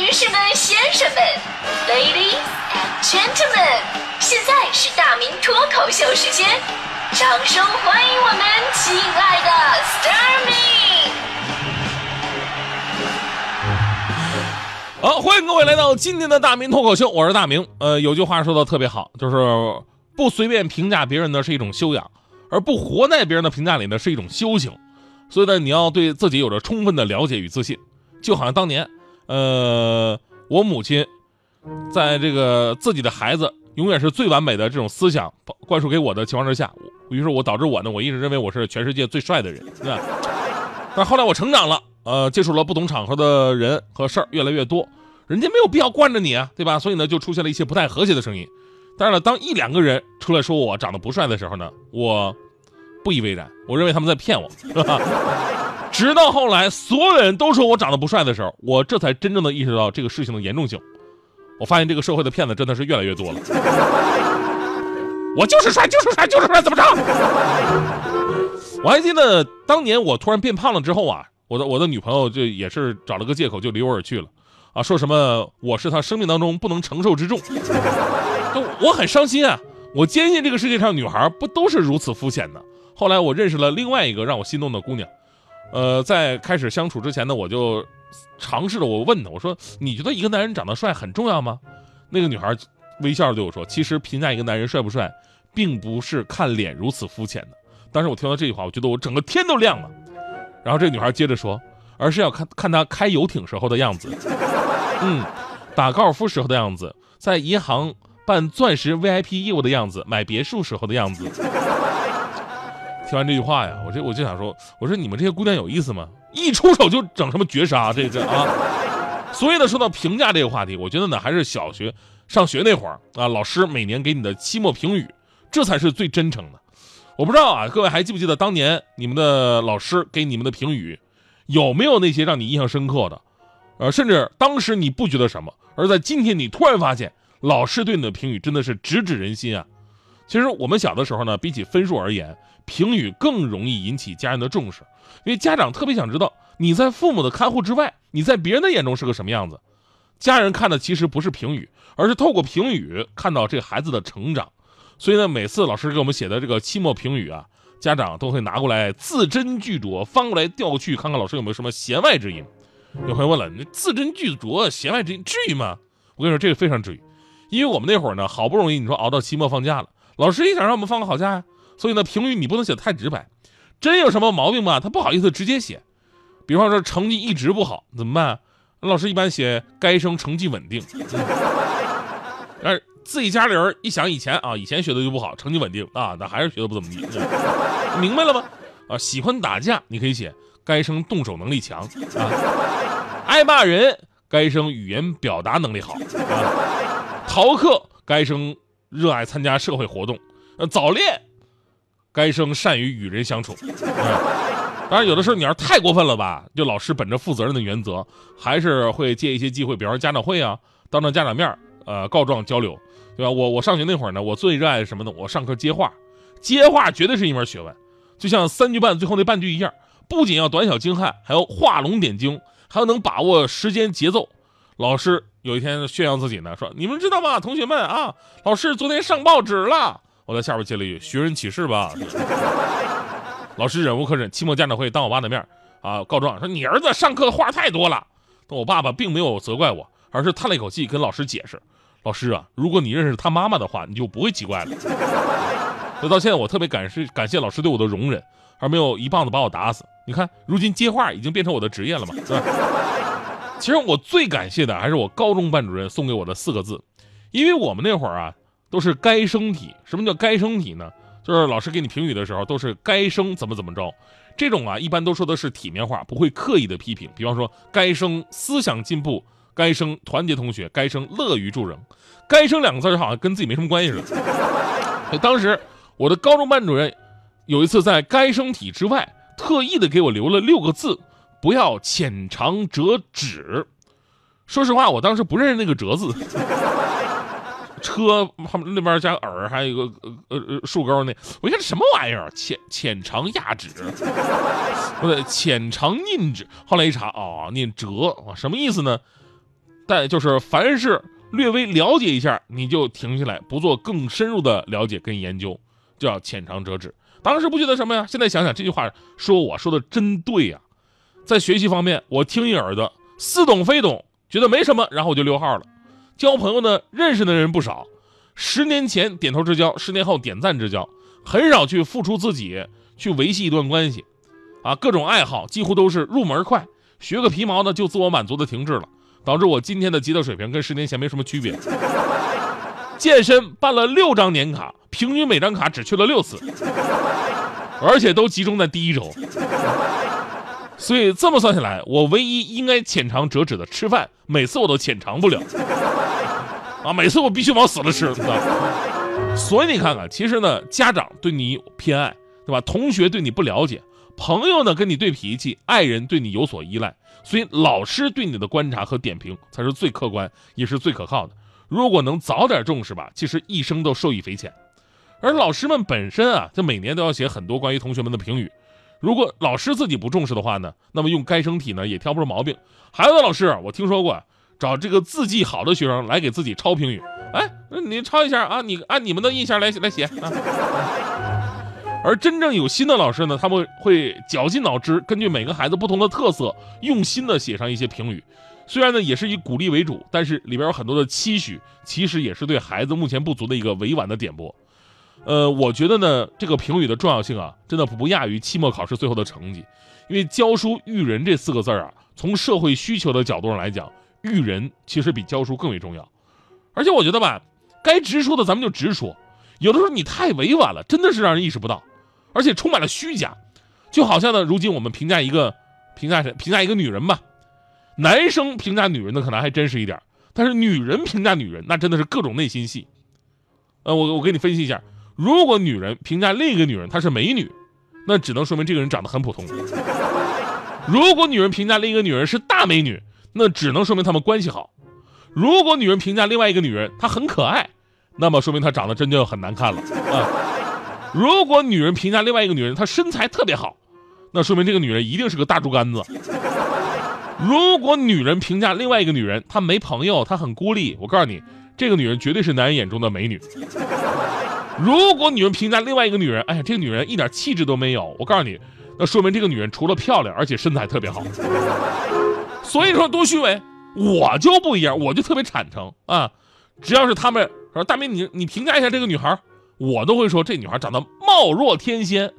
女士们、先生们，Ladies and Gentlemen，现在是大明脱口秀时间，掌声欢迎我们亲爱的 s t a r m y 好，欢迎各位来到今天的大明脱口秀，我是大明。呃，有句话说的特别好，就是不随便评价别人呢是一种修养，而不活在别人的评价里呢是一种修行。所以呢，你要对自己有着充分的了解与自信。就好像当年，呃，我母亲在这个自己的孩子永远是最完美的这种思想灌输给我的情况之下，于是我导致我呢，我一直认为我是全世界最帅的人，对吧？但后来我成长了，呃，接触了不同场合的人和事儿越来越多，人家没有必要惯着你啊，对吧？所以呢，就出现了一些不太和谐的声音。但是呢，当一两个人出来说我长得不帅的时候呢，我不以为然，我认为他们在骗我，是吧？直到后来，所有人都说我长得不帅的时候，我这才真正的意识到这个事情的严重性。我发现这个社会的骗子真的是越来越多了。我就是帅，就是帅，就是帅，怎么着？我还记得当年我突然变胖了之后啊，我的我的女朋友就也是找了个借口就离我而去了，啊，说什么我是她生命当中不能承受之重。就我很伤心啊，我坚信这个世界上女孩不都是如此肤浅的。后来我认识了另外一个让我心动的姑娘。呃，在开始相处之前呢，我就尝试着我问他，我说：“你觉得一个男人长得帅很重要吗？”那个女孩微笑着对我说：“其实评价一个男人帅不帅，并不是看脸如此肤浅的。”当时我听到这句话，我觉得我整个天都亮了。然后这个女孩接着说：“而是要看看他开游艇时候的样子，嗯，打高尔夫时候的样子，在银行办钻石 VIP 业务的样子，买别墅时候的样子。”听完这句话呀，我这我就想说，我说你们这些姑娘有意思吗？一出手就整什么绝杀，这这啊！所以呢，说到评价这个话题，我觉得呢，还是小学上学那会儿啊，老师每年给你的期末评语，这才是最真诚的。我不知道啊，各位还记不记得当年你们的老师给你们的评语，有没有那些让你印象深刻的？呃，甚至当时你不觉得什么，而在今天你突然发现，老师对你的评语真的是直指人心啊！其实我们小的时候呢，比起分数而言，评语更容易引起家人的重视，因为家长特别想知道你在父母的看护之外，你在别人的眼中是个什么样子。家人看的其实不是评语，而是透过评语看到这个孩子的成长。所以呢，每次老师给我们写的这个期末评语啊，家长都会拿过来字斟句酌，翻过来调过去，看看老师有没有什么弦外之音。有朋友问了，你字斟句酌，弦外之音至于吗？我跟你说，这个非常至于，因为我们那会儿呢，好不容易你说熬到期末放假了。老师也想让我们放个好假呀，所以呢，评语你不能写的太直白，真有什么毛病吧，他不好意思直接写。比方说成绩一直不好怎么办？老师一般写该生成绩稳定。但是自己家里人一想以前啊，以前学的就不好，成绩稳定啊，那还是学的不怎么地，明白了吗？啊，喜欢打架你可以写该生动手能力强啊，爱骂人该生语言表达能力好啊，逃课该生。热爱参加社会活动，呃，早恋，该生善于与人相处。当然，有的时候你要是太过分了吧，就老师本着负责任的原则，还是会借一些机会，比方说家长会啊，当着家长面呃，告状交流，对吧？我我上学那会儿呢，我最热爱什么呢？我上课接话，接话绝对是一门学问，就像三句半最后那半句一样，不仅要短小精悍，还要画龙点睛，还要能把握时间节奏。老师有一天炫耀自己呢，说：“你们知道吗，同学们啊，老师昨天上报纸了。”我在下边接了一句：“寻人启事吧。”老师忍无可忍，期末家长会当我爸的面啊告状，说你儿子上课的话太多了。但我爸爸并没有责怪我，而是叹了一口气，跟老师解释：“老师啊，如果你认识他妈妈的话，你就不会奇怪了。”所以到现在，我特别感谢感谢老师对我的容忍，而没有一棒子把我打死。你看，如今接话已经变成我的职业了嘛，是吧？其实我最感谢的还是我高中班主任送给我的四个字，因为我们那会儿啊都是该生体。什么叫该生体呢？就是老师给你评语的时候都是该生怎么怎么着，这种啊一般都说的是体面话，不会刻意的批评。比方说该生思想进步，该生团结同学，该生乐于助人，该生两个字好像跟自己没什么关系似的。当时我的高中班主任有一次在该生体之外特意的给我留了六个字。不要浅尝辄止。说实话，我当时不认识那个“折”字。车旁边那边加耳，还有一个呃呃竖钩那，我一看这什么玩意儿？浅浅尝压止，不对，浅尝宁止。后来一查，哦，念折，什么意思呢？但就是凡是略微了解一下，你就停下来，不做更深入的了解跟研究，就要浅尝辄止。当时不觉得什么呀，现在想想这句话说我说的真对呀。在学习方面，我听一耳朵，似懂非懂，觉得没什么，然后我就溜号了。交朋友呢，认识的人不少，十年前点头之交，十年后点赞之交，很少去付出自己去维系一段关系。啊，各种爱好几乎都是入门快，学个皮毛呢就自我满足的停滞了，导致我今天的吉他水平跟十年前没什么区别。健身办了六张年卡，平均每张卡只去了六次，而且都集中在第一周。所以这么算下来，我唯一应该浅尝辄止的吃饭，每次我都浅尝不了。啊，每次我必须往死了吃，知道所以你看看，其实呢，家长对你有偏爱，对吧？同学对你不了解。朋友呢跟你对脾气，爱人对你有所依赖，所以老师对你的观察和点评才是最客观也是最可靠的。如果能早点重视吧，其实一生都受益匪浅。而老师们本身啊，就每年都要写很多关于同学们的评语。如果老师自己不重视的话呢，那么用该生体呢也挑不出毛病。还有的老师，我听说过找这个字迹好的学生来给自己抄评语，哎，你抄一下啊，你按你们的印象来来写啊。而真正有心的老师呢，他们会绞尽脑汁，根据每个孩子不同的特色，用心的写上一些评语。虽然呢也是以鼓励为主，但是里边有很多的期许，其实也是对孩子目前不足的一个委婉的点拨。呃，我觉得呢，这个评语的重要性啊，真的不亚于期末考试最后的成绩。因为教书育人这四个字啊，从社会需求的角度上来讲，育人其实比教书更为重要。而且我觉得吧，该直说的咱们就直说，有的时候你太委婉了，真的是让人意识不到。而且充满了虚假，就好像呢，如今我们评价一个评价谁评价一个女人吧，男生评价女人的可能还真实一点，但是女人评价女人那真的是各种内心戏。呃，我我给你分析一下，如果女人评价另一个女人她是美女，那只能说明这个人长得很普通；如果女人评价另一个女人是大美女，那只能说明他们关系好；如果女人评价另外一个女人她很可爱，那么说明她长得真就很难看了啊。如果女人评价另外一个女人，她身材特别好，那说明这个女人一定是个大竹竿子。如果女人评价另外一个女人，她没朋友，她很孤立，我告诉你，这个女人绝对是男人眼中的美女。如果女人评价另外一个女人，哎呀，这个女人一点气质都没有，我告诉你，那说明这个女人除了漂亮，而且身材特别好。所以说多虚伪，我就不一样，我就特别坦诚啊。只要是他们说大明，你你评价一下这个女孩。我都会说这女孩长得貌若天仙，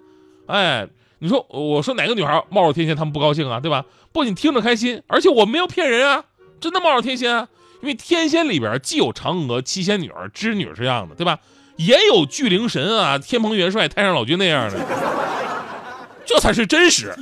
哎，你说我说哪个女孩貌若天仙，他们不高兴啊，对吧？不仅听着开心，而且我没有骗人啊，真的貌若天仙啊。因为天仙里边既有嫦娥、七仙女、织女这样的，对吧？也有巨灵神啊、天蓬元帅、太上老君那样的，这才是真实。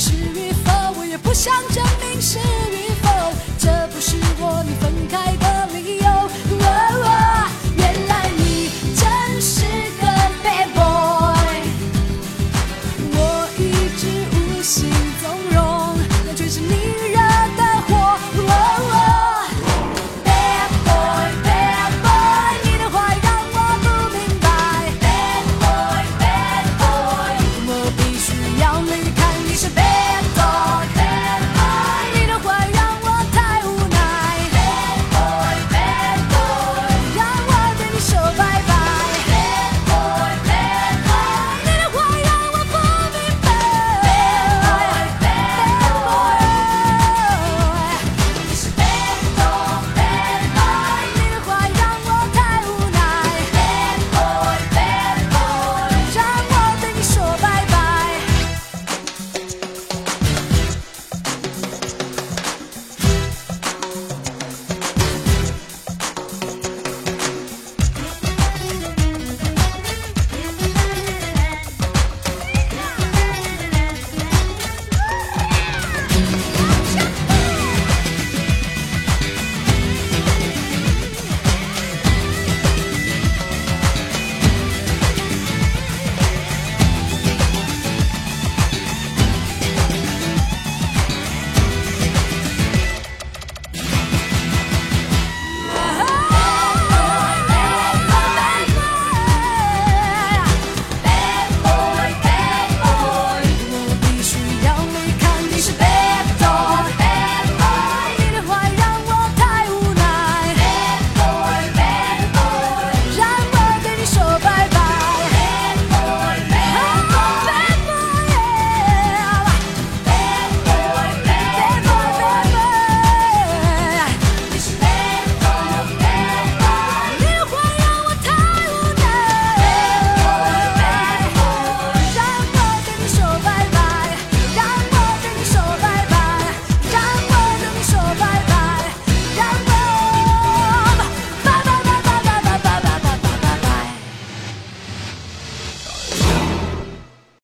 是与否，我也不想证明是与。